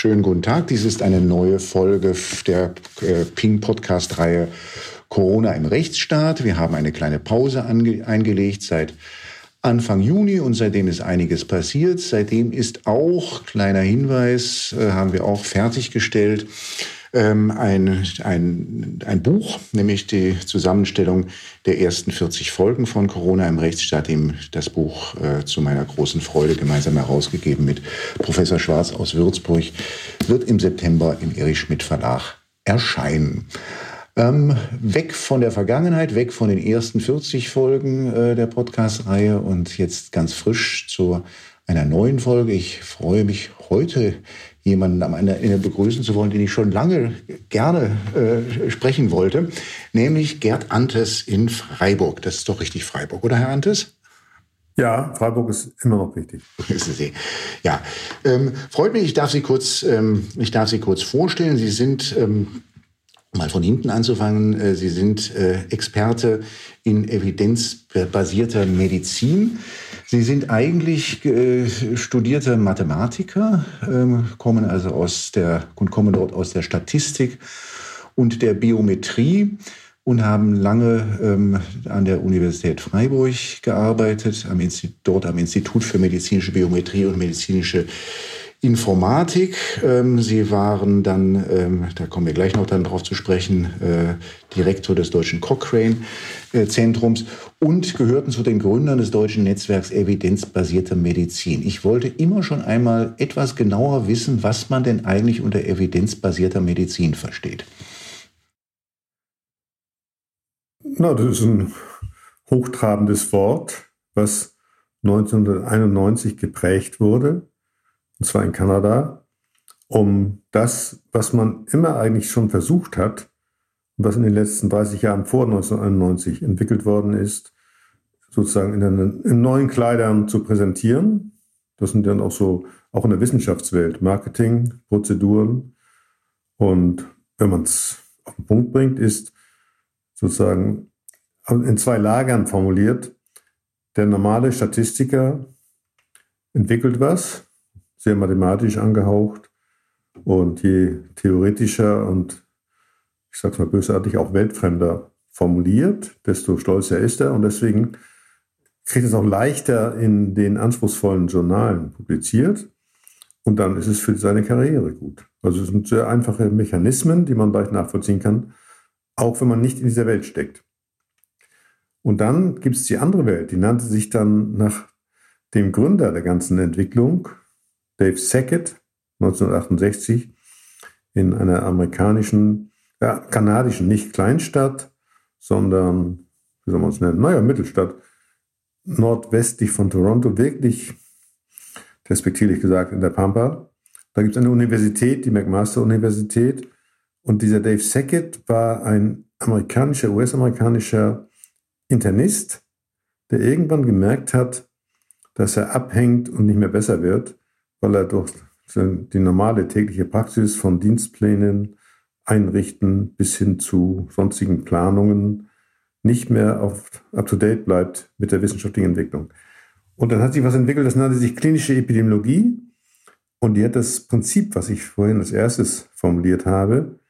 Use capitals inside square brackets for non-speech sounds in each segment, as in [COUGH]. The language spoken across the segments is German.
Schönen guten Tag. Dies ist eine neue Folge der äh, Ping-Podcast-Reihe Corona im Rechtsstaat. Wir haben eine kleine Pause eingelegt seit Anfang Juni und seitdem ist einiges passiert. Seitdem ist auch, kleiner Hinweis, äh, haben wir auch fertiggestellt, ähm, ein, ein, ein Buch, nämlich die Zusammenstellung der ersten 40 Folgen von Corona im Rechtsstaat, dem das Buch äh, zu meiner großen Freude gemeinsam herausgegeben mit Professor Schwarz aus Würzburg, wird im September im Erich Schmidt Verlag erscheinen. Ähm, weg von der Vergangenheit, weg von den ersten 40 Folgen äh, der Podcast-Reihe und jetzt ganz frisch zu einer neuen Folge. Ich freue mich heute jemanden am Ende begrüßen zu wollen, den ich schon lange gerne äh, sprechen wollte, nämlich Gerd Antes in Freiburg. Das ist doch richtig Freiburg, oder Herr Antes? Ja, Freiburg ist immer noch richtig. [LAUGHS] Ja, ähm, freut mich. Ich darf Sie kurz, ähm, ich darf Sie kurz vorstellen. Sie sind ähm, mal von hinten anzufangen. Äh, Sie sind äh, Experte in evidenzbasierter Medizin. Sie sind eigentlich äh, studierte Mathematiker, ähm, kommen also aus der und kommen dort aus der Statistik und der Biometrie und haben lange ähm, an der Universität Freiburg gearbeitet, am dort am Institut für medizinische Biometrie und medizinische Informatik. Ähm, Sie waren dann, ähm, da kommen wir gleich noch dann drauf zu sprechen, äh, Direktor des Deutschen Cochrane-Zentrums äh, und gehörten zu den Gründern des deutschen Netzwerks Evidenzbasierte Medizin. Ich wollte immer schon einmal etwas genauer wissen, was man denn eigentlich unter evidenzbasierter Medizin versteht. Na, das ist ein hochtrabendes Wort, was 1991 geprägt wurde und zwar in Kanada, um das, was man immer eigentlich schon versucht hat was in den letzten 30 Jahren vor 1991 entwickelt worden ist, sozusagen in, einen, in neuen Kleidern zu präsentieren. Das sind dann auch so, auch in der Wissenschaftswelt, Marketing, Prozeduren. Und wenn man es auf den Punkt bringt, ist sozusagen in zwei Lagern formuliert. Der normale Statistiker entwickelt was sehr mathematisch angehaucht. Und je theoretischer und ich sag's mal bösartig auch weltfremder formuliert, desto stolzer ist er. Und deswegen kriegt es auch leichter in den anspruchsvollen Journalen publiziert. Und dann ist es für seine Karriere gut. Also es sind sehr einfache Mechanismen, die man leicht nachvollziehen kann, auch wenn man nicht in dieser Welt steckt. Und dann gibt es die andere Welt, die nannte sich dann nach dem Gründer der ganzen Entwicklung, Dave Sackett 1968 in einer amerikanischen, ja, kanadischen, nicht Kleinstadt, sondern, wie soll man es nennen, naja, Mittelstadt, nordwestlich von Toronto, wirklich respektierlich gesagt in der Pampa. Da gibt es eine Universität, die McMaster-Universität. Und dieser Dave Sackett war ein amerikanischer, US-amerikanischer Internist, der irgendwann gemerkt hat, dass er abhängt und nicht mehr besser wird weil er durch die normale tägliche Praxis von Dienstplänen einrichten bis hin zu sonstigen Planungen nicht mehr auf up-to-date bleibt mit der wissenschaftlichen Entwicklung. Und dann hat sich was entwickelt, das nannte sich klinische Epidemiologie. Und die hat das Prinzip, was ich vorhin als erstes formuliert habe,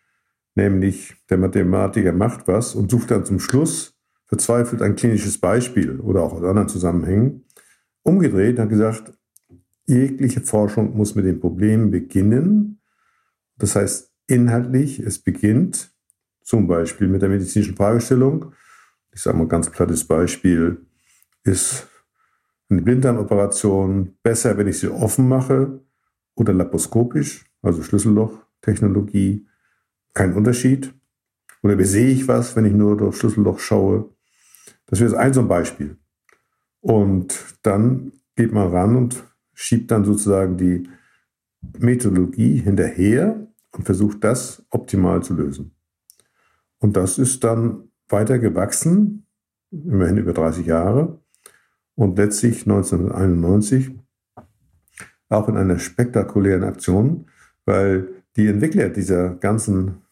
nämlich der Mathematiker macht was und sucht dann zum Schluss verzweifelt ein klinisches Beispiel oder auch aus anderen Zusammenhängen, umgedreht und hat gesagt, jegliche Forschung muss mit dem Problem beginnen. Das heißt, inhaltlich, es beginnt zum Beispiel mit der medizinischen Fragestellung. Ich sage mal ganz plattes Beispiel, ist eine Blinddarmoperation besser, wenn ich sie offen mache oder laparoskopisch, also Schlüssellochtechnologie, kein Unterschied. Oder wie sehe ich was, wenn ich nur durch Schlüsselloch schaue? Das wäre ein so ein Beispiel. Und dann geht man ran und schiebt dann sozusagen die Methodologie hinterher und versucht das optimal zu lösen. Und das ist dann weiter gewachsen, immerhin über 30 Jahre und letztlich 1991 auch in einer spektakulären Aktion, weil die Entwickler dieser ganzen,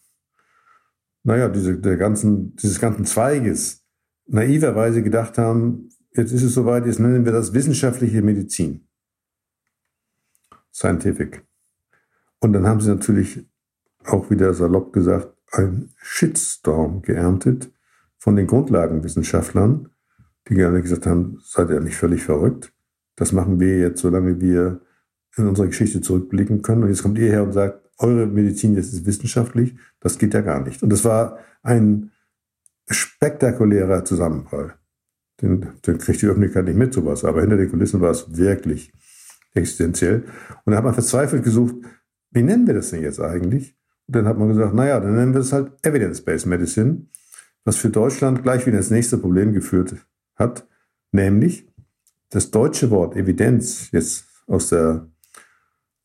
naja, diese, der ganzen, dieses ganzen Zweiges naiverweise gedacht haben, jetzt ist es soweit, jetzt nennen wir das wissenschaftliche Medizin. Scientific. Und dann haben sie natürlich auch wieder salopp gesagt, einen Shitstorm geerntet von den Grundlagenwissenschaftlern, die gerne gesagt haben, seid ihr nicht völlig verrückt? Das machen wir jetzt, solange wir in unsere Geschichte zurückblicken können. Und jetzt kommt ihr her und sagt, eure Medizin jetzt ist wissenschaftlich. Das geht ja gar nicht. Und das war ein spektakulärer Zusammenprall. Den, den kriegt die Öffentlichkeit nicht mit, sowas. Aber hinter den Kulissen war es wirklich existenziell. Und da hat man verzweifelt gesucht, wie nennen wir das denn jetzt eigentlich? Und dann hat man gesagt, naja, dann nennen wir es halt Evidence-Based Medicine, was für Deutschland gleich wieder ins nächste Problem geführt hat, nämlich das deutsche Wort Evidenz, jetzt aus der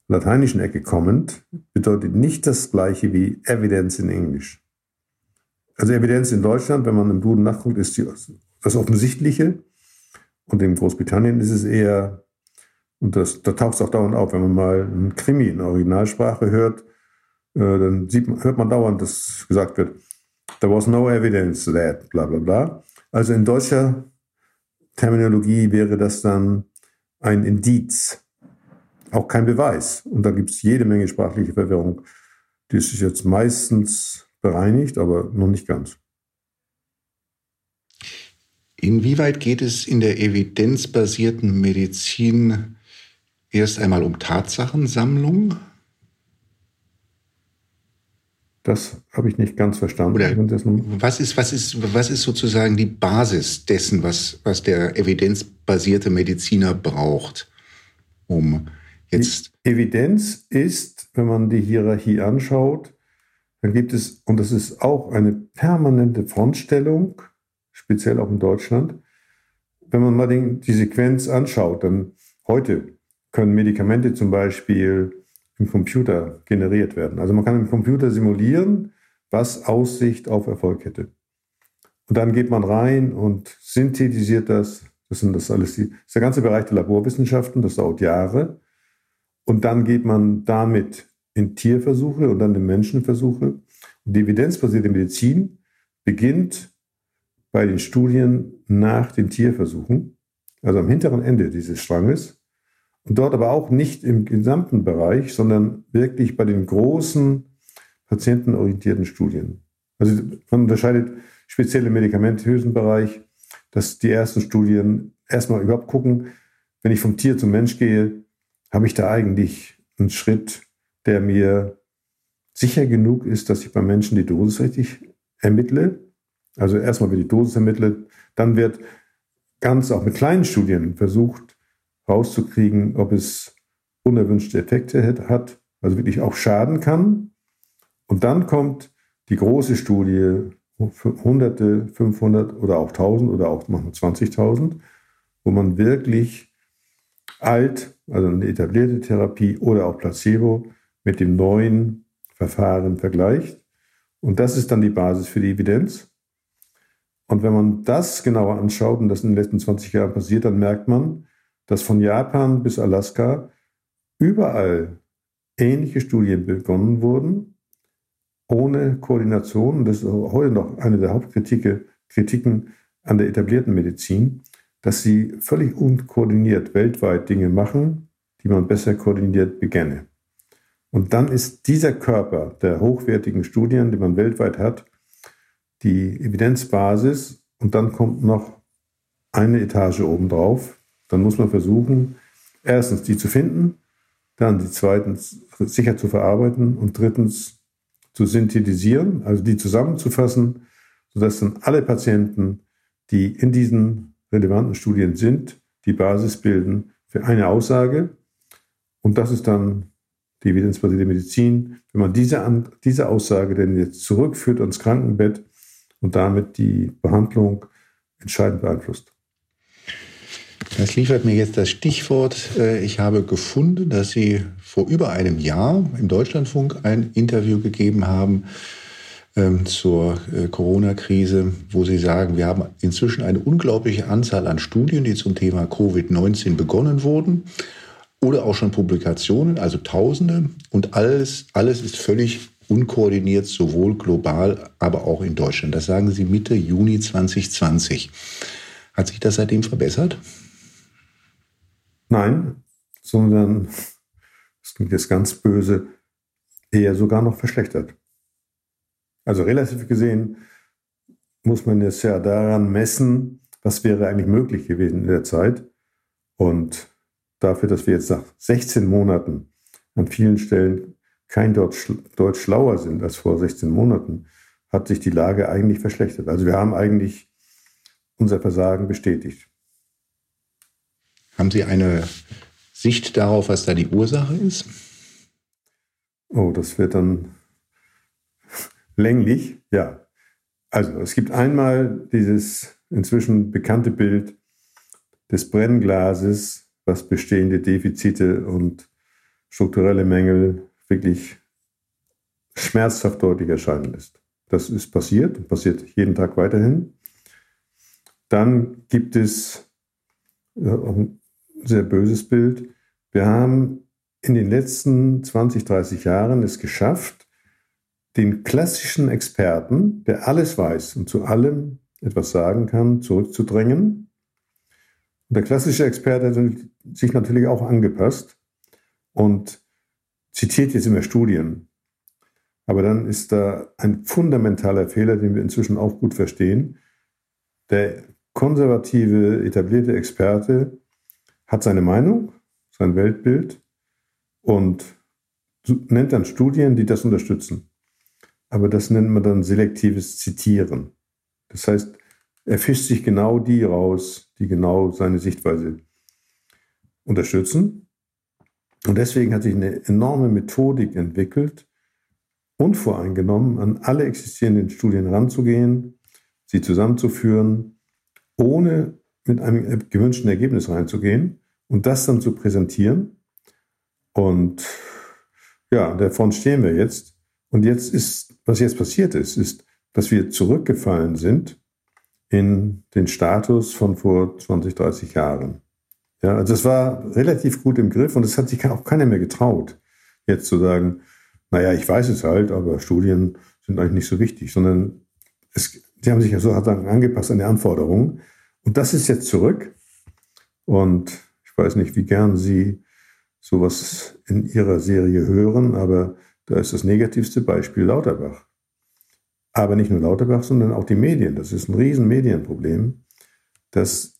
lateinischen Ecke kommend, bedeutet nicht das gleiche wie Evidence in Englisch. Also Evidenz in Deutschland, wenn man im Duden nachguckt, ist die, das Offensichtliche. Und in Großbritannien ist es eher, und das, da taucht es auch dauernd auf, wenn man mal einen Krimi in Originalsprache hört, äh, dann sieht hört man dauernd, dass gesagt wird, there was no evidence that, bla bla bla. Also in deutscher Terminologie wäre das dann ein Indiz, auch kein Beweis. Und da gibt es jede Menge sprachliche Verwirrung. Die ist jetzt meistens bereinigt, aber noch nicht ganz. Inwieweit geht es in der evidenzbasierten Medizin erst einmal um Tatsachensammlung? Das habe ich nicht ganz verstanden. Was ist, was ist, was ist sozusagen die Basis dessen, was, was der evidenzbasierte Mediziner braucht, um jetzt. Die Evidenz ist, wenn man die Hierarchie anschaut, dann gibt es, und das ist auch eine permanente Frontstellung, speziell auch in Deutschland, wenn man mal den, die Sequenz anschaut, dann heute können Medikamente zum Beispiel im Computer generiert werden. Also man kann im Computer simulieren, was Aussicht auf Erfolg hätte. Und dann geht man rein und synthetisiert das. Das sind das alles die, das ist der ganze Bereich der Laborwissenschaften, das dauert Jahre. Und dann geht man damit in Tierversuche und dann in Menschenversuche. Und die evidenzbasierte Medizin beginnt bei den Studien nach den Tierversuchen, also am hinteren Ende dieses Stranges. Und dort aber auch nicht im gesamten Bereich, sondern wirklich bei den großen patientenorientierten Studien. Also man unterscheidet spezielle medikamentösen Bereich, dass die ersten Studien erstmal überhaupt gucken, wenn ich vom Tier zum Mensch gehe, habe ich da eigentlich einen Schritt, der mir sicher genug ist, dass ich beim Menschen die Dosis richtig ermittle. Also erstmal wird die Dosis ermittelt, dann wird ganz auch mit kleinen Studien versucht, rauszukriegen, ob es unerwünschte Effekte hat, also wirklich auch schaden kann. Und dann kommt die große Studie, Hunderte, 500 oder auch 1000 oder auch 20.000, wo man wirklich alt, also eine etablierte Therapie oder auch Placebo mit dem neuen Verfahren vergleicht. Und das ist dann die Basis für die Evidenz. Und wenn man das genauer anschaut und das in den letzten 20 Jahren passiert, dann merkt man, dass von Japan bis Alaska überall ähnliche Studien begonnen wurden, ohne Koordination. Das ist heute noch eine der Hauptkritiken an der etablierten Medizin, dass sie völlig unkoordiniert weltweit Dinge machen, die man besser koordiniert begänne. Und dann ist dieser Körper der hochwertigen Studien, die man weltweit hat, die Evidenzbasis und dann kommt noch eine Etage obendrauf, dann muss man versuchen, erstens die zu finden, dann die zweitens sicher zu verarbeiten und drittens zu synthetisieren, also die zusammenzufassen, sodass dann alle Patienten, die in diesen relevanten Studien sind, die Basis bilden für eine Aussage. Und das ist dann die evidenzbasierte Medizin. Wenn man diese, diese Aussage denn jetzt zurückführt ans Krankenbett und damit die Behandlung entscheidend beeinflusst. Das liefert mir jetzt das Stichwort. Äh, ich habe gefunden, dass Sie vor über einem Jahr im Deutschlandfunk ein Interview gegeben haben ähm, zur äh, Corona-Krise, wo Sie sagen, wir haben inzwischen eine unglaubliche Anzahl an Studien, die zum Thema Covid-19 begonnen wurden oder auch schon Publikationen, also Tausende. Und alles, alles ist völlig unkoordiniert, sowohl global, aber auch in Deutschland. Das sagen Sie Mitte Juni 2020. Hat sich das seitdem verbessert? Nein, sondern, das klingt jetzt ganz böse, eher sogar noch verschlechtert. Also relativ gesehen muss man es ja daran messen, was wäre eigentlich möglich gewesen in der Zeit. Und dafür, dass wir jetzt nach 16 Monaten an vielen Stellen kein Deutsch, Deutsch schlauer sind als vor 16 Monaten, hat sich die Lage eigentlich verschlechtert. Also wir haben eigentlich unser Versagen bestätigt. Haben Sie eine Sicht darauf, was da die Ursache ist? Oh, das wird dann länglich. Ja. Also es gibt einmal dieses inzwischen bekannte Bild des Brennglases, was bestehende Defizite und strukturelle Mängel wirklich schmerzhaft deutlich erscheinen lässt. Das ist passiert und passiert jeden Tag weiterhin. Dann gibt es ein sehr böses Bild. Wir haben in den letzten 20, 30 Jahren es geschafft, den klassischen Experten, der alles weiß und zu allem etwas sagen kann, zurückzudrängen. Und der klassische Experte hat sich natürlich auch angepasst und zitiert jetzt immer Studien. Aber dann ist da ein fundamentaler Fehler, den wir inzwischen auch gut verstehen. Der konservative, etablierte Experte hat seine Meinung, sein Weltbild und nennt dann Studien, die das unterstützen. Aber das nennt man dann selektives Zitieren. Das heißt, er fischt sich genau die raus, die genau seine Sichtweise unterstützen. Und deswegen hat sich eine enorme Methodik entwickelt, unvoreingenommen an alle existierenden Studien ranzugehen, sie zusammenzuführen, ohne mit einem gewünschten Ergebnis reinzugehen und das dann zu präsentieren. Und ja, davon stehen wir jetzt. Und jetzt ist, was jetzt passiert ist, ist, dass wir zurückgefallen sind in den Status von vor 20, 30 Jahren. Ja, also es war relativ gut im Griff und es hat sich auch keiner mehr getraut, jetzt zu sagen, naja, ich weiß es halt, aber Studien sind eigentlich nicht so wichtig, sondern es, die haben sich ja so angepasst an die Anforderungen. Und das ist jetzt zurück. Und ich weiß nicht, wie gern Sie sowas in Ihrer Serie hören, aber da ist das negativste Beispiel Lauterbach. Aber nicht nur Lauterbach, sondern auch die Medien. Das ist ein riesen Medienproblem, dass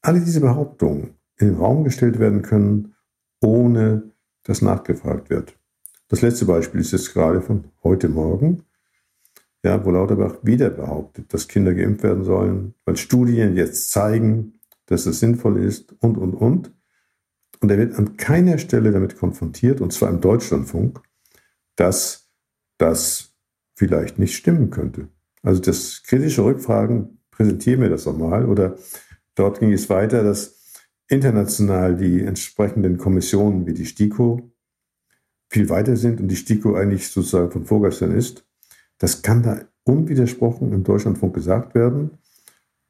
alle diese Behauptungen in den Raum gestellt werden können, ohne dass nachgefragt wird. Das letzte Beispiel ist jetzt gerade von heute Morgen, ja, wo Lauterbach wieder behauptet, dass Kinder geimpft werden sollen, weil Studien jetzt zeigen, dass es sinnvoll ist und, und, und. Und er wird an keiner Stelle damit konfrontiert, und zwar im Deutschlandfunk, dass das vielleicht nicht stimmen könnte. Also das kritische Rückfragen, präsentieren wir das nochmal. Oder dort ging es weiter, dass international die entsprechenden Kommissionen wie die STIKO viel weiter sind und die STIKO eigentlich sozusagen von vorgestern ist. Das kann da unwidersprochen im Deutschlandfunk gesagt werden.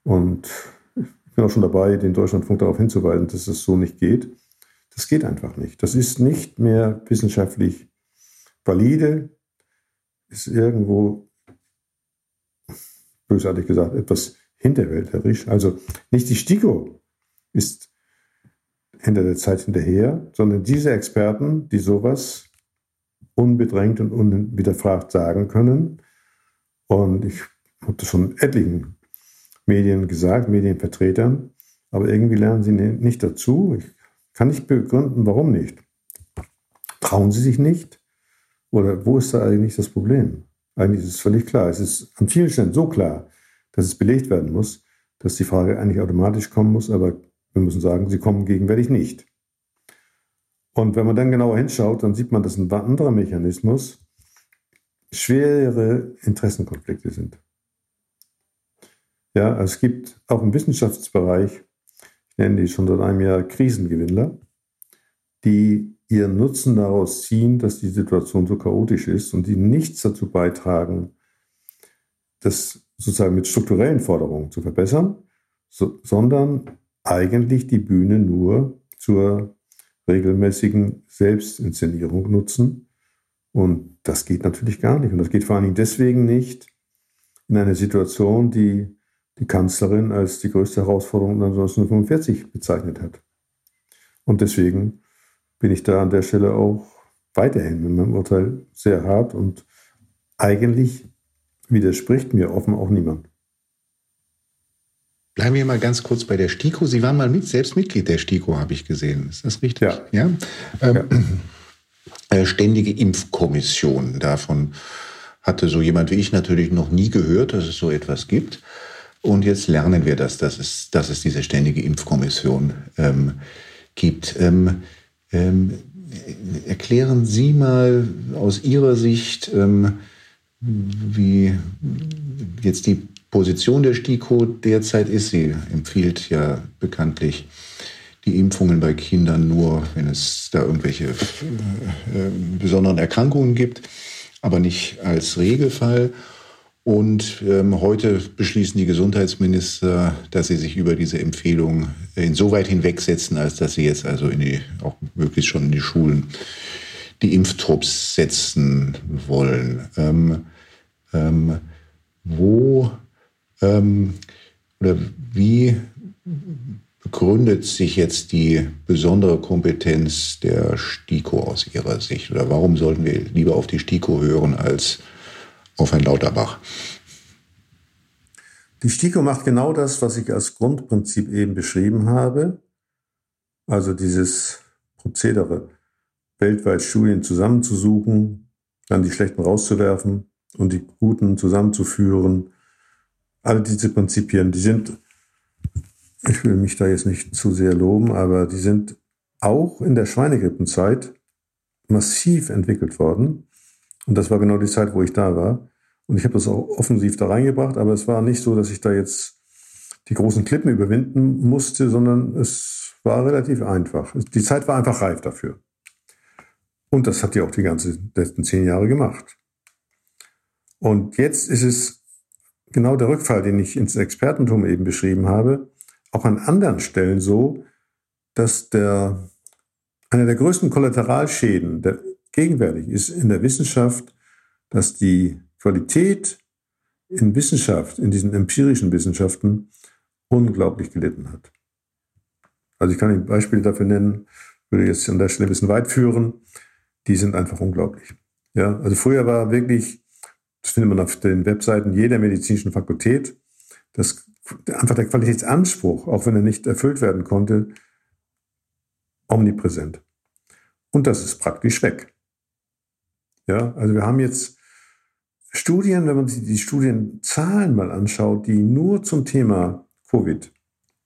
Und bin auch schon dabei, den Deutschlandfunk darauf hinzuweisen, dass es so nicht geht. Das geht einfach nicht. Das ist nicht mehr wissenschaftlich valide, ist irgendwo, bösartig gesagt, etwas hinterwäldlerisch. Also nicht die STIKO ist hinter der Zeit hinterher, sondern diese Experten, die sowas unbedrängt und unwiderfragt sagen können. Und ich habe das schon etlichen Medien gesagt, Medienvertretern, aber irgendwie lernen sie nicht dazu. Ich kann nicht begründen, warum nicht. Trauen sie sich nicht? Oder wo ist da eigentlich das Problem? Eigentlich ist es völlig klar. Es ist an vielen Stellen so klar, dass es belegt werden muss, dass die Frage eigentlich automatisch kommen muss, aber wir müssen sagen, sie kommen gegenwärtig nicht. Und wenn man dann genauer hinschaut, dann sieht man, dass ein anderer Mechanismus schwere Interessenkonflikte sind. Ja, also es gibt auch im Wissenschaftsbereich, ich nenne die schon seit einem Jahr Krisengewinnler, die ihren Nutzen daraus ziehen, dass die Situation so chaotisch ist und die nichts dazu beitragen, das sozusagen mit strukturellen Forderungen zu verbessern, so, sondern eigentlich die Bühne nur zur regelmäßigen Selbstinszenierung nutzen. Und das geht natürlich gar nicht. Und das geht vor allen Dingen deswegen nicht in einer Situation, die die Kanzlerin als die größte Herausforderung 1945 bezeichnet hat. Und deswegen bin ich da an der Stelle auch weiterhin in meinem Urteil sehr hart und eigentlich widerspricht mir offen auch niemand. Bleiben wir mal ganz kurz bei der STIKO. Sie waren mal mit, selbst Mitglied der STIKO, habe ich gesehen. Ist das richtig? Ja. ja? Ähm, ja. [CLEARS THROAT] Äh, ständige Impfkommission. Davon hatte so jemand wie ich natürlich noch nie gehört, dass es so etwas gibt. Und jetzt lernen wir das, dass es, dass es diese ständige Impfkommission ähm, gibt. Ähm, ähm, erklären Sie mal aus Ihrer Sicht, ähm, wie jetzt die Position der STIKO derzeit ist. Sie empfiehlt ja bekanntlich die Impfungen bei Kindern nur, wenn es da irgendwelche äh, äh, besonderen Erkrankungen gibt, aber nicht als Regelfall. Und ähm, heute beschließen die Gesundheitsminister, dass sie sich über diese Empfehlung insoweit hinwegsetzen, als dass sie jetzt also in die, auch möglichst schon in die Schulen die Impftrupps setzen wollen. Ähm, ähm, wo ähm, oder wie begründet sich jetzt die besondere Kompetenz der STIKO aus Ihrer Sicht? Oder warum sollten wir lieber auf die STIKO hören als auf Herrn Lauterbach? Die STIKO macht genau das, was ich als Grundprinzip eben beschrieben habe. Also dieses Prozedere, weltweit Studien zusammenzusuchen, dann die schlechten rauszuwerfen und die guten zusammenzuführen. Alle diese Prinzipien, die sind ich will mich da jetzt nicht zu sehr loben, aber die sind auch in der Schweinegrippenzeit massiv entwickelt worden. Und das war genau die Zeit, wo ich da war. Und ich habe das auch offensiv da reingebracht, aber es war nicht so, dass ich da jetzt die großen Klippen überwinden musste, sondern es war relativ einfach. Die Zeit war einfach reif dafür. Und das hat ja auch die ganzen letzten zehn Jahre gemacht. Und jetzt ist es genau der Rückfall, den ich ins Expertentum eben beschrieben habe auch an anderen Stellen so, dass der, einer der größten Kollateralschäden der, gegenwärtig ist in der Wissenschaft, dass die Qualität in Wissenschaft, in diesen empirischen Wissenschaften, unglaublich gelitten hat. Also ich kann Ihnen Beispiele dafür nennen, würde jetzt an der Stelle ein bisschen weit führen. Die sind einfach unglaublich. Ja, also früher war wirklich, das findet man auf den Webseiten jeder medizinischen Fakultät, das einfach der Qualitätsanspruch, auch wenn er nicht erfüllt werden konnte, omnipräsent. Und das ist praktisch weg. Ja, also wir haben jetzt Studien, wenn man sich die Studienzahlen mal anschaut, die nur zum Thema Covid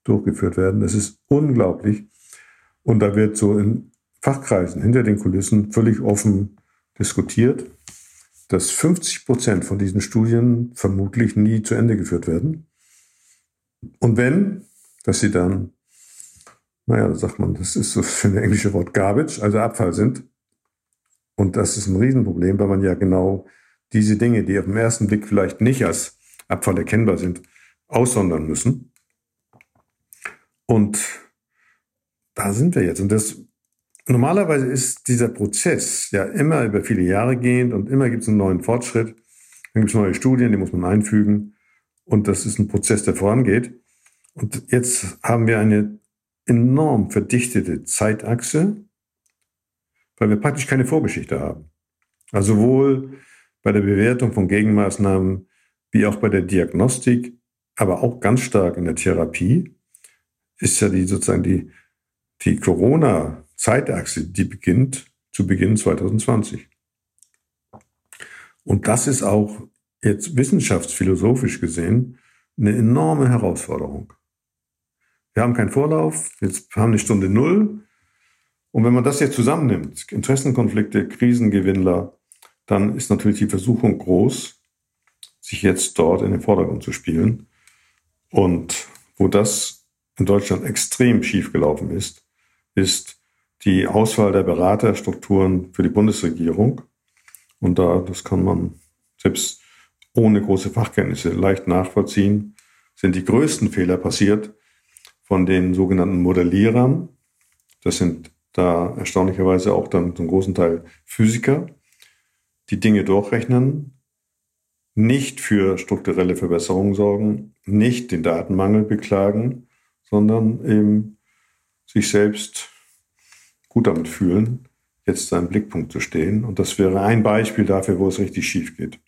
durchgeführt werden, das ist unglaublich. Und da wird so in Fachkreisen hinter den Kulissen völlig offen diskutiert, dass 50 Prozent von diesen Studien vermutlich nie zu Ende geführt werden. Und wenn, dass sie dann, naja, sagt man, das ist so für ein englische Wort Garbage, also Abfall sind. Und das ist ein Riesenproblem, weil man ja genau diese Dinge, die auf den ersten Blick vielleicht nicht als Abfall erkennbar sind, aussondern müssen. Und da sind wir jetzt. Und das normalerweise ist dieser Prozess ja immer über viele Jahre gehend und immer gibt es einen neuen Fortschritt. Dann gibt es neue Studien, die muss man einfügen. Und das ist ein Prozess, der vorangeht. Und jetzt haben wir eine enorm verdichtete Zeitachse, weil wir praktisch keine Vorgeschichte haben. Also sowohl bei der Bewertung von Gegenmaßnahmen wie auch bei der Diagnostik, aber auch ganz stark in der Therapie, ist ja die sozusagen die, die Corona-Zeitachse, die beginnt zu Beginn 2020. Und das ist auch jetzt wissenschaftsphilosophisch gesehen eine enorme Herausforderung. Wir haben keinen Vorlauf, jetzt haben eine Stunde Null. Und wenn man das jetzt zusammennimmt, Interessenkonflikte, Krisengewinnler, dann ist natürlich die Versuchung groß, sich jetzt dort in den Vordergrund zu spielen. Und wo das in Deutschland extrem schief gelaufen ist, ist die Auswahl der Beraterstrukturen für die Bundesregierung. Und da, das kann man selbst ohne große Fachkenntnisse leicht nachvollziehen, sind die größten Fehler passiert von den sogenannten Modellierern. Das sind da erstaunlicherweise auch dann zum großen Teil Physiker, die Dinge durchrechnen, nicht für strukturelle Verbesserungen sorgen, nicht den Datenmangel beklagen, sondern eben sich selbst gut damit fühlen, jetzt im Blickpunkt zu stehen. Und das wäre ein Beispiel dafür, wo es richtig schief geht.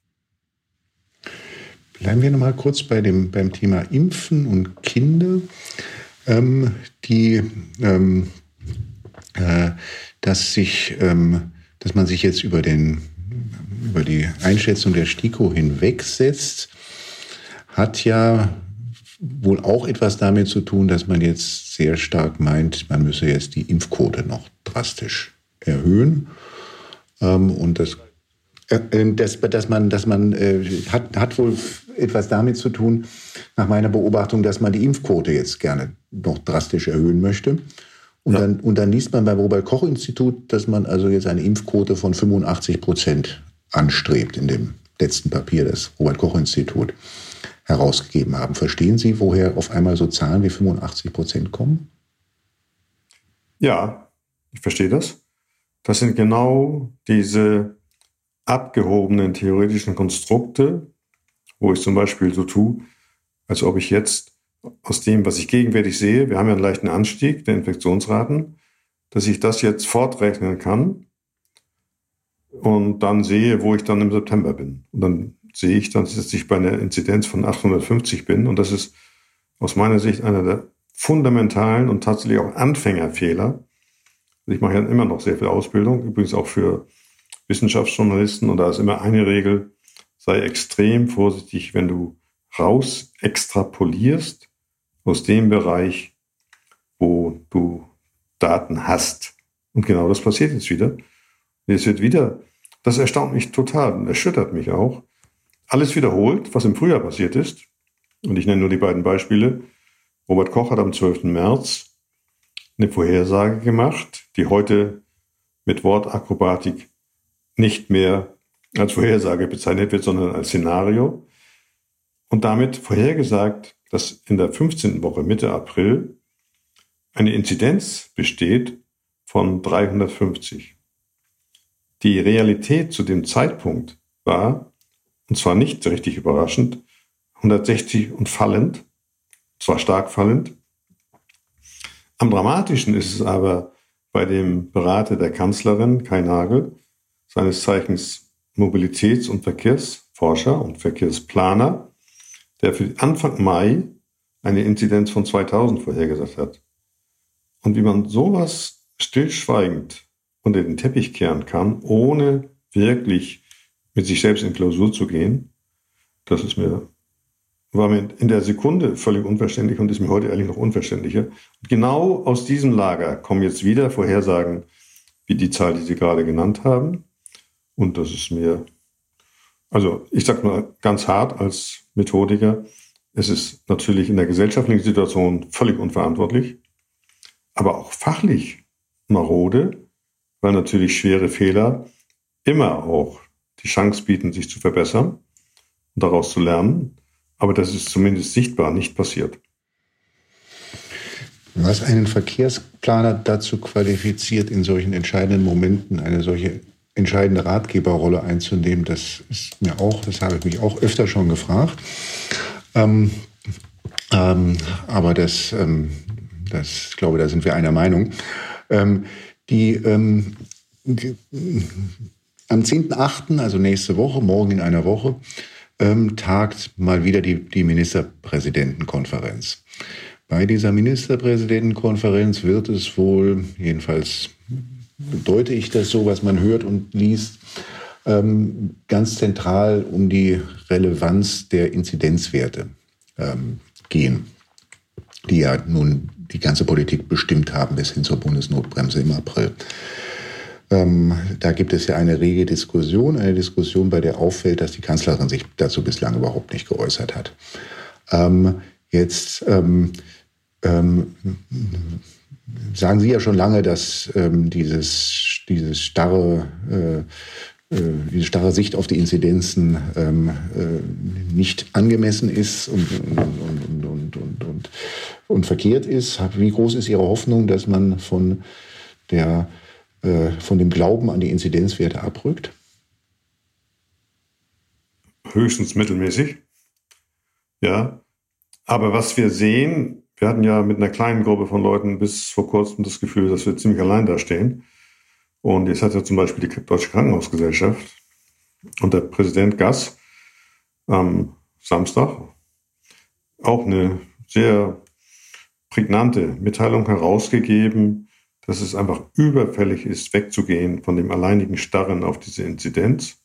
Bleiben wir nochmal kurz bei dem, beim Thema Impfen und Kinder, ähm, die, ähm, äh, dass sich, ähm, dass man sich jetzt über den, über die Einschätzung der STIKO hinwegsetzt, hat ja wohl auch etwas damit zu tun, dass man jetzt sehr stark meint, man müsse jetzt die Impfquote noch drastisch erhöhen. Ähm, und das, äh, äh, das, dass man, dass man äh, hat, hat wohl etwas damit zu tun, nach meiner Beobachtung, dass man die Impfquote jetzt gerne noch drastisch erhöhen möchte. Und, ja. dann, und dann liest man beim Robert-Koch-Institut, dass man also jetzt eine Impfquote von 85 Prozent anstrebt in dem letzten Papier des Robert-Koch-Institut herausgegeben haben. Verstehen Sie, woher auf einmal so Zahlen wie 85 Prozent kommen? Ja, ich verstehe das. Das sind genau diese abgehobenen theoretischen Konstrukte, wo ich zum Beispiel so tue, als ob ich jetzt aus dem, was ich gegenwärtig sehe, wir haben ja einen leichten Anstieg der Infektionsraten, dass ich das jetzt fortrechnen kann und dann sehe, wo ich dann im September bin. Und dann sehe ich dann, dass ich bei einer Inzidenz von 850 bin. Und das ist aus meiner Sicht einer der fundamentalen und tatsächlich auch Anfängerfehler. Ich mache ja immer noch sehr viel Ausbildung, übrigens auch für Wissenschaftsjournalisten. Und da ist immer eine Regel, sei extrem vorsichtig, wenn du raus extrapolierst aus dem Bereich, wo du Daten hast. Und genau das passiert jetzt wieder. Es wird wieder, das erstaunt mich total und erschüttert mich auch, alles wiederholt, was im Frühjahr passiert ist. Und ich nenne nur die beiden Beispiele. Robert Koch hat am 12. März eine Vorhersage gemacht, die heute mit Wortakrobatik nicht mehr als Vorhersage bezeichnet wird, sondern als Szenario und damit vorhergesagt, dass in der 15. Woche Mitte April eine Inzidenz besteht von 350. Die Realität zu dem Zeitpunkt war, und zwar nicht richtig überraschend, 160 und fallend, zwar stark fallend. Am dramatischen ist es aber bei dem Berater der Kanzlerin, Kai Nagel, seines Zeichens Mobilitäts- und Verkehrsforscher und Verkehrsplaner, der für Anfang Mai eine Inzidenz von 2000 vorhergesagt hat. Und wie man sowas stillschweigend unter den Teppich kehren kann, ohne wirklich mit sich selbst in Klausur zu gehen, das ist mir, war mir in der Sekunde völlig unverständlich und ist mir heute ehrlich noch unverständlicher. Und genau aus diesem Lager kommen jetzt wieder Vorhersagen wie die Zahl, die Sie gerade genannt haben. Und das ist mir, also ich sage mal ganz hart als Methodiker. Es ist natürlich in der gesellschaftlichen Situation völlig unverantwortlich, aber auch fachlich marode, weil natürlich schwere Fehler immer auch die Chance bieten, sich zu verbessern und daraus zu lernen. Aber das ist zumindest sichtbar nicht passiert. Was einen Verkehrsplaner dazu qualifiziert, in solchen entscheidenden Momenten eine solche entscheidende Ratgeberrolle einzunehmen, das ist mir auch, das habe ich mich auch öfter schon gefragt. Ähm, ähm, aber das, ähm, das, ich glaube, da sind wir einer Meinung. Ähm, die, ähm, am 10.8., also nächste Woche, morgen in einer Woche, ähm, tagt mal wieder die, die Ministerpräsidentenkonferenz. Bei dieser Ministerpräsidentenkonferenz wird es wohl, jedenfalls deute ich das so, was man hört und liest, ähm, ganz zentral um die Relevanz der Inzidenzwerte ähm, gehen, die ja nun die ganze Politik bestimmt haben bis hin zur Bundesnotbremse im April. Ähm, da gibt es ja eine rege Diskussion, eine Diskussion, bei der auffällt, dass die Kanzlerin sich dazu bislang überhaupt nicht geäußert hat. Ähm, jetzt ähm, ähm sagen Sie ja schon lange, dass ähm, dieses, dieses starre, äh, äh, diese starre Sicht auf die Inzidenzen ähm, äh, nicht angemessen ist und, und, und verkehrt ist. Wie groß ist Ihre Hoffnung, dass man von, der, äh, von dem Glauben an die Inzidenzwerte abrückt? Höchstens mittelmäßig. Ja. Aber was wir sehen, wir hatten ja mit einer kleinen Gruppe von Leuten bis vor kurzem das Gefühl, dass wir ziemlich allein da stehen. Und jetzt hat ja zum Beispiel die Deutsche Krankenhausgesellschaft und der Präsident Gass am Samstag auch eine sehr prägnante Mitteilung herausgegeben, dass es einfach überfällig ist, wegzugehen von dem alleinigen Starren auf diese Inzidenz.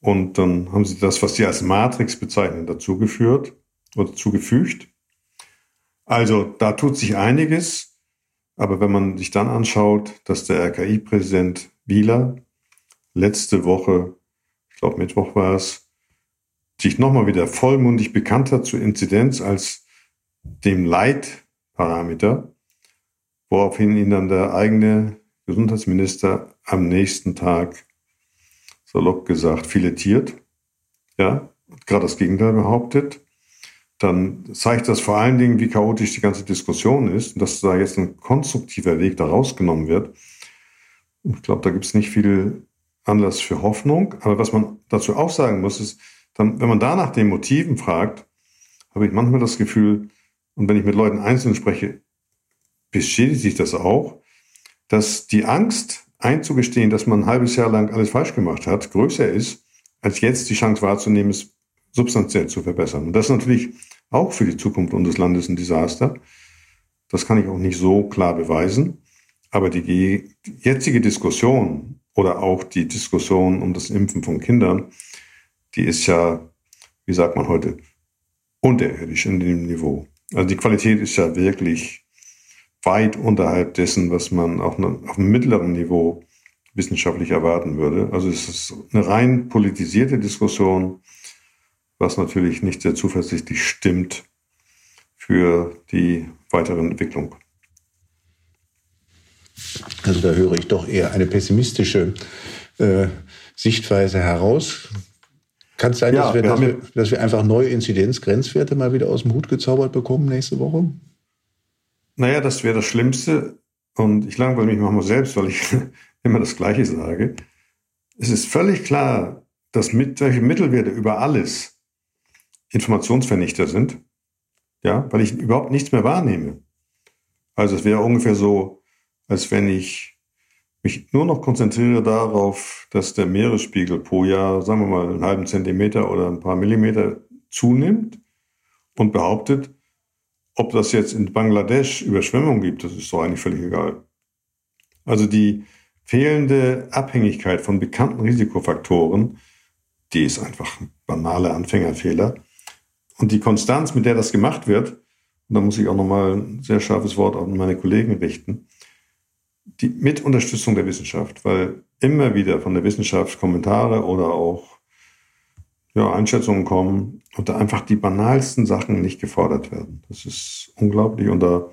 Und dann haben sie das, was sie als Matrix bezeichnen, dazugeführt oder zugefügt. Also da tut sich einiges. Aber wenn man sich dann anschaut, dass der RKI-Präsident Wieler letzte Woche, ich glaube Mittwoch war es, sich nochmal wieder vollmundig bekannt hat zur Inzidenz als dem Leitparameter, woraufhin ihn dann der eigene Gesundheitsminister am nächsten Tag, salopp gesagt, filetiert, ja, gerade das Gegenteil behauptet dann zeigt das vor allen Dingen, wie chaotisch die ganze Diskussion ist und dass da jetzt ein konstruktiver Weg da rausgenommen wird. Ich glaube, da gibt es nicht viel Anlass für Hoffnung. Aber was man dazu auch sagen muss, ist, dann, wenn man da nach den Motiven fragt, habe ich manchmal das Gefühl, und wenn ich mit Leuten einzeln spreche, bestätigt sich das auch, dass die Angst einzugestehen, dass man ein halbes Jahr lang alles falsch gemacht hat, größer ist, als jetzt die Chance wahrzunehmen, es substanziell zu verbessern. Und das ist natürlich auch für die Zukunft unseres Landes ein Desaster. Das kann ich auch nicht so klar beweisen. Aber die jetzige Diskussion oder auch die Diskussion um das Impfen von Kindern, die ist ja, wie sagt man heute, unterirdisch in dem Niveau. Also die Qualität ist ja wirklich weit unterhalb dessen, was man auf einem mittleren Niveau wissenschaftlich erwarten würde. Also es ist eine rein politisierte Diskussion was natürlich nicht sehr zuversichtlich stimmt für die weitere Entwicklung. Also da höre ich doch eher eine pessimistische äh, Sichtweise heraus. Kann es sein, ja, dass, wir, wir dass, wir, dass wir einfach neue Inzidenzgrenzwerte mal wieder aus dem Hut gezaubert bekommen nächste Woche? Naja, das wäre das Schlimmste. Und ich langweile mich manchmal selbst, weil ich [LAUGHS] immer das Gleiche sage. Es ist völlig klar, dass mit solche Mittelwerte über alles Informationsvernichter sind, ja, weil ich überhaupt nichts mehr wahrnehme. Also es wäre ungefähr so, als wenn ich mich nur noch konzentriere darauf, dass der Meeresspiegel pro Jahr, sagen wir mal, einen halben Zentimeter oder ein paar Millimeter zunimmt und behauptet, ob das jetzt in Bangladesch Überschwemmungen gibt, das ist doch eigentlich völlig egal. Also die fehlende Abhängigkeit von bekannten Risikofaktoren, die ist einfach ein banaler Anfängerfehler. Und die Konstanz, mit der das gemacht wird, und da muss ich auch nochmal ein sehr scharfes Wort an meine Kollegen richten, die, mit Unterstützung der Wissenschaft, weil immer wieder von der Wissenschaft Kommentare oder auch ja, Einschätzungen kommen und da einfach die banalsten Sachen nicht gefordert werden. Das ist unglaublich und da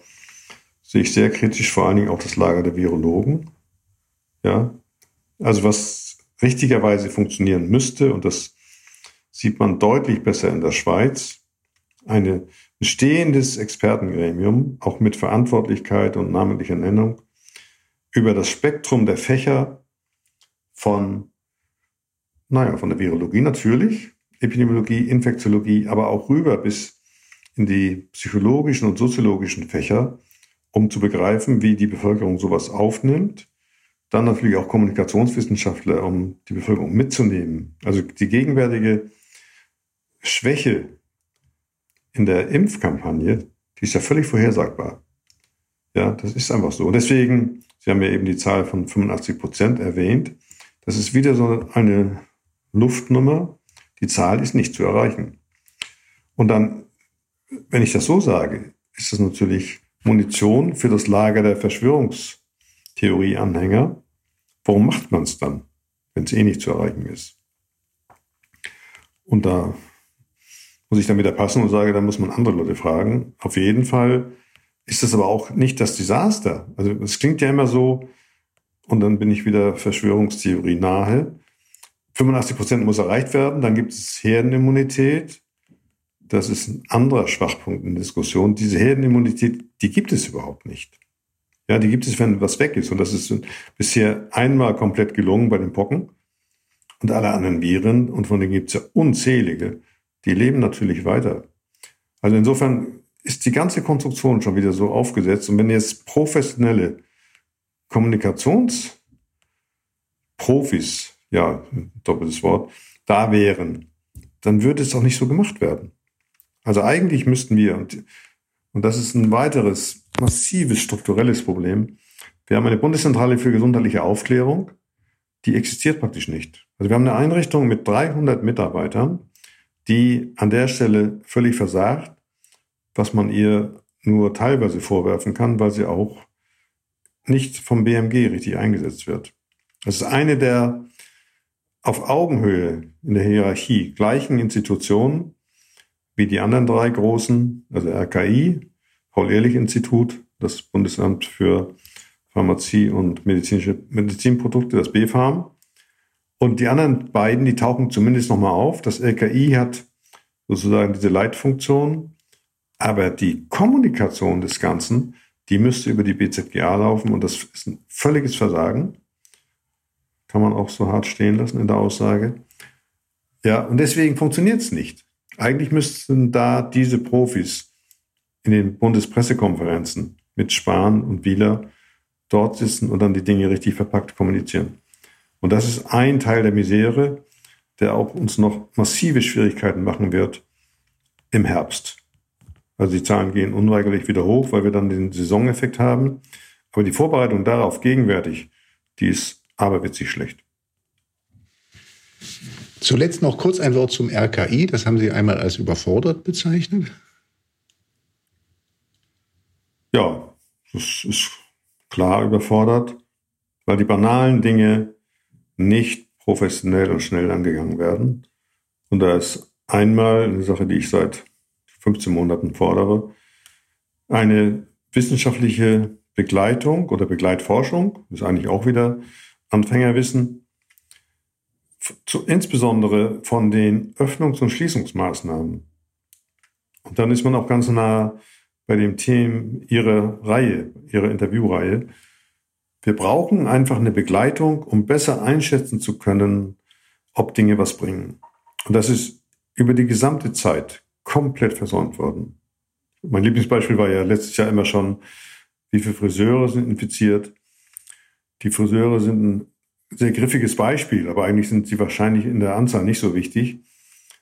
sehe ich sehr kritisch vor allen Dingen auch das Lager der Virologen. Ja, also was richtigerweise funktionieren müsste und das sieht man deutlich besser in der Schweiz. Ein bestehendes Expertengremium, auch mit Verantwortlichkeit und namentlicher Nennung, über das Spektrum der Fächer von, naja, von der Virologie natürlich, Epidemiologie, Infektiologie, aber auch rüber bis in die psychologischen und soziologischen Fächer, um zu begreifen, wie die Bevölkerung sowas aufnimmt. Dann natürlich auch Kommunikationswissenschaftler, um die Bevölkerung mitzunehmen. Also die gegenwärtige Schwäche in der Impfkampagne, die ist ja völlig vorhersagbar. Ja, das ist einfach so. Und deswegen, Sie haben ja eben die Zahl von 85 Prozent erwähnt, das ist wieder so eine Luftnummer. Die Zahl ist nicht zu erreichen. Und dann, wenn ich das so sage, ist das natürlich Munition für das Lager der Verschwörungstheorie-Anhänger. Warum macht man es dann, wenn es eh nicht zu erreichen ist? Und da muss ich dann wieder passen und sage, da muss man andere Leute fragen. Auf jeden Fall ist das aber auch nicht das Desaster. Also es klingt ja immer so, und dann bin ich wieder Verschwörungstheorie nahe. 85 Prozent muss erreicht werden, dann gibt es Herdenimmunität. Das ist ein anderer Schwachpunkt in der Diskussion. Diese Herdenimmunität, die gibt es überhaupt nicht. Ja, die gibt es, wenn was weg ist. Und das ist bisher einmal komplett gelungen bei den Pocken und alle anderen Viren. Und von denen gibt es ja unzählige die leben natürlich weiter. Also insofern ist die ganze Konstruktion schon wieder so aufgesetzt. Und wenn jetzt professionelle Kommunikationsexperten Profis, ja, doppeltes Wort, da wären, dann würde es auch nicht so gemacht werden. Also eigentlich müssten wir, und, und das ist ein weiteres massives strukturelles Problem, wir haben eine Bundeszentrale für gesundheitliche Aufklärung, die existiert praktisch nicht. Also wir haben eine Einrichtung mit 300 Mitarbeitern, die an der Stelle völlig versagt, was man ihr nur teilweise vorwerfen kann, weil sie auch nicht vom BMG richtig eingesetzt wird. Das ist eine der auf Augenhöhe in der Hierarchie gleichen Institutionen wie die anderen drei großen, also RKI, Paul-Ehrlich-Institut, das Bundesamt für Pharmazie und medizinische Medizinprodukte, das BfArM. Und die anderen beiden, die tauchen zumindest nochmal auf. Das LKI hat sozusagen diese Leitfunktion, aber die Kommunikation des Ganzen, die müsste über die BZGA laufen und das ist ein völliges Versagen. Kann man auch so hart stehen lassen in der Aussage. Ja, und deswegen funktioniert es nicht. Eigentlich müssten da diese Profis in den Bundespressekonferenzen mit Spahn und Wieler dort sitzen und dann die Dinge richtig verpackt kommunizieren. Und das ist ein Teil der Misere, der auch uns noch massive Schwierigkeiten machen wird im Herbst. Also die Zahlen gehen unweigerlich wieder hoch, weil wir dann den Saisoneffekt haben. Aber die Vorbereitung darauf gegenwärtig, die ist aberwitzig schlecht. Zuletzt noch kurz ein Wort zum RKI. Das haben Sie einmal als überfordert bezeichnet. Ja, das ist klar überfordert, weil die banalen Dinge nicht professionell und schnell angegangen werden. Und da ist einmal eine Sache, die ich seit 15 Monaten fordere, eine wissenschaftliche Begleitung oder Begleitforschung, ist eigentlich auch wieder Anfängerwissen, zu, insbesondere von den Öffnungs- und Schließungsmaßnahmen. Und dann ist man auch ganz nah bei dem Thema Ihrer Reihe, Ihrer Interviewreihe. Wir brauchen einfach eine Begleitung, um besser einschätzen zu können, ob Dinge was bringen. Und das ist über die gesamte Zeit komplett versäumt worden. Mein Lieblingsbeispiel war ja letztes Jahr immer schon, wie viele Friseure sind infiziert. Die Friseure sind ein sehr griffiges Beispiel, aber eigentlich sind sie wahrscheinlich in der Anzahl nicht so wichtig.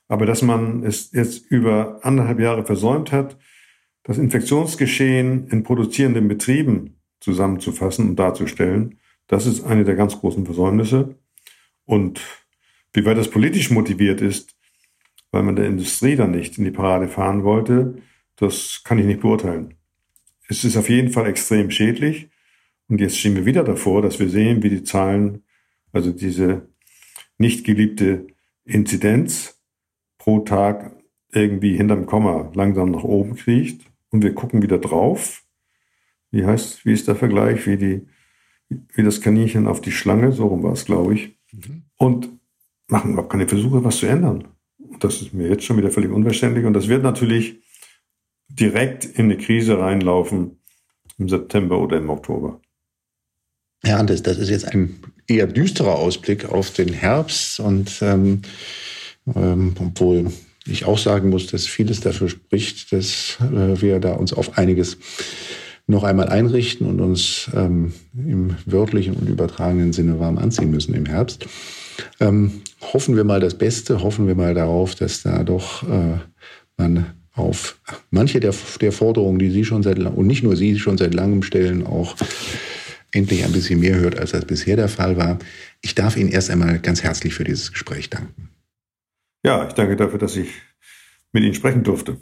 Aber dass man es jetzt über anderthalb Jahre versäumt hat, das Infektionsgeschehen in produzierenden Betrieben zusammenzufassen und darzustellen, das ist eine der ganz großen Versäumnisse. Und wie weit das politisch motiviert ist, weil man der Industrie dann nicht in die Parade fahren wollte, das kann ich nicht beurteilen. Es ist auf jeden Fall extrem schädlich. Und jetzt stehen wir wieder davor, dass wir sehen, wie die Zahlen, also diese nicht geliebte Inzidenz pro Tag irgendwie hinterm Komma langsam nach oben kriecht und wir gucken wieder drauf. Wie heißt, wie ist der Vergleich? Wie die, wie das Kaninchen auf die Schlange, so rum war es, glaube ich. Mhm. Und machen überhaupt keine Versuche, was zu ändern. Das ist mir jetzt schon wieder völlig unverständlich. Und das wird natürlich direkt in eine Krise reinlaufen im September oder im Oktober. Ja, das, das ist jetzt ein eher düsterer Ausblick auf den Herbst und ähm, ähm, obwohl ich auch sagen muss, dass vieles dafür spricht, dass äh, wir da uns auf einiges noch einmal einrichten und uns ähm, im wörtlichen und übertragenen Sinne warm anziehen müssen im Herbst. Ähm, hoffen wir mal das Beste, hoffen wir mal darauf, dass da doch äh, man auf manche der, der Forderungen, die Sie schon seit langem, und nicht nur Sie schon seit langem stellen, auch endlich ein bisschen mehr hört, als das bisher der Fall war. Ich darf Ihnen erst einmal ganz herzlich für dieses Gespräch danken. Ja, ich danke dafür, dass ich mit Ihnen sprechen durfte.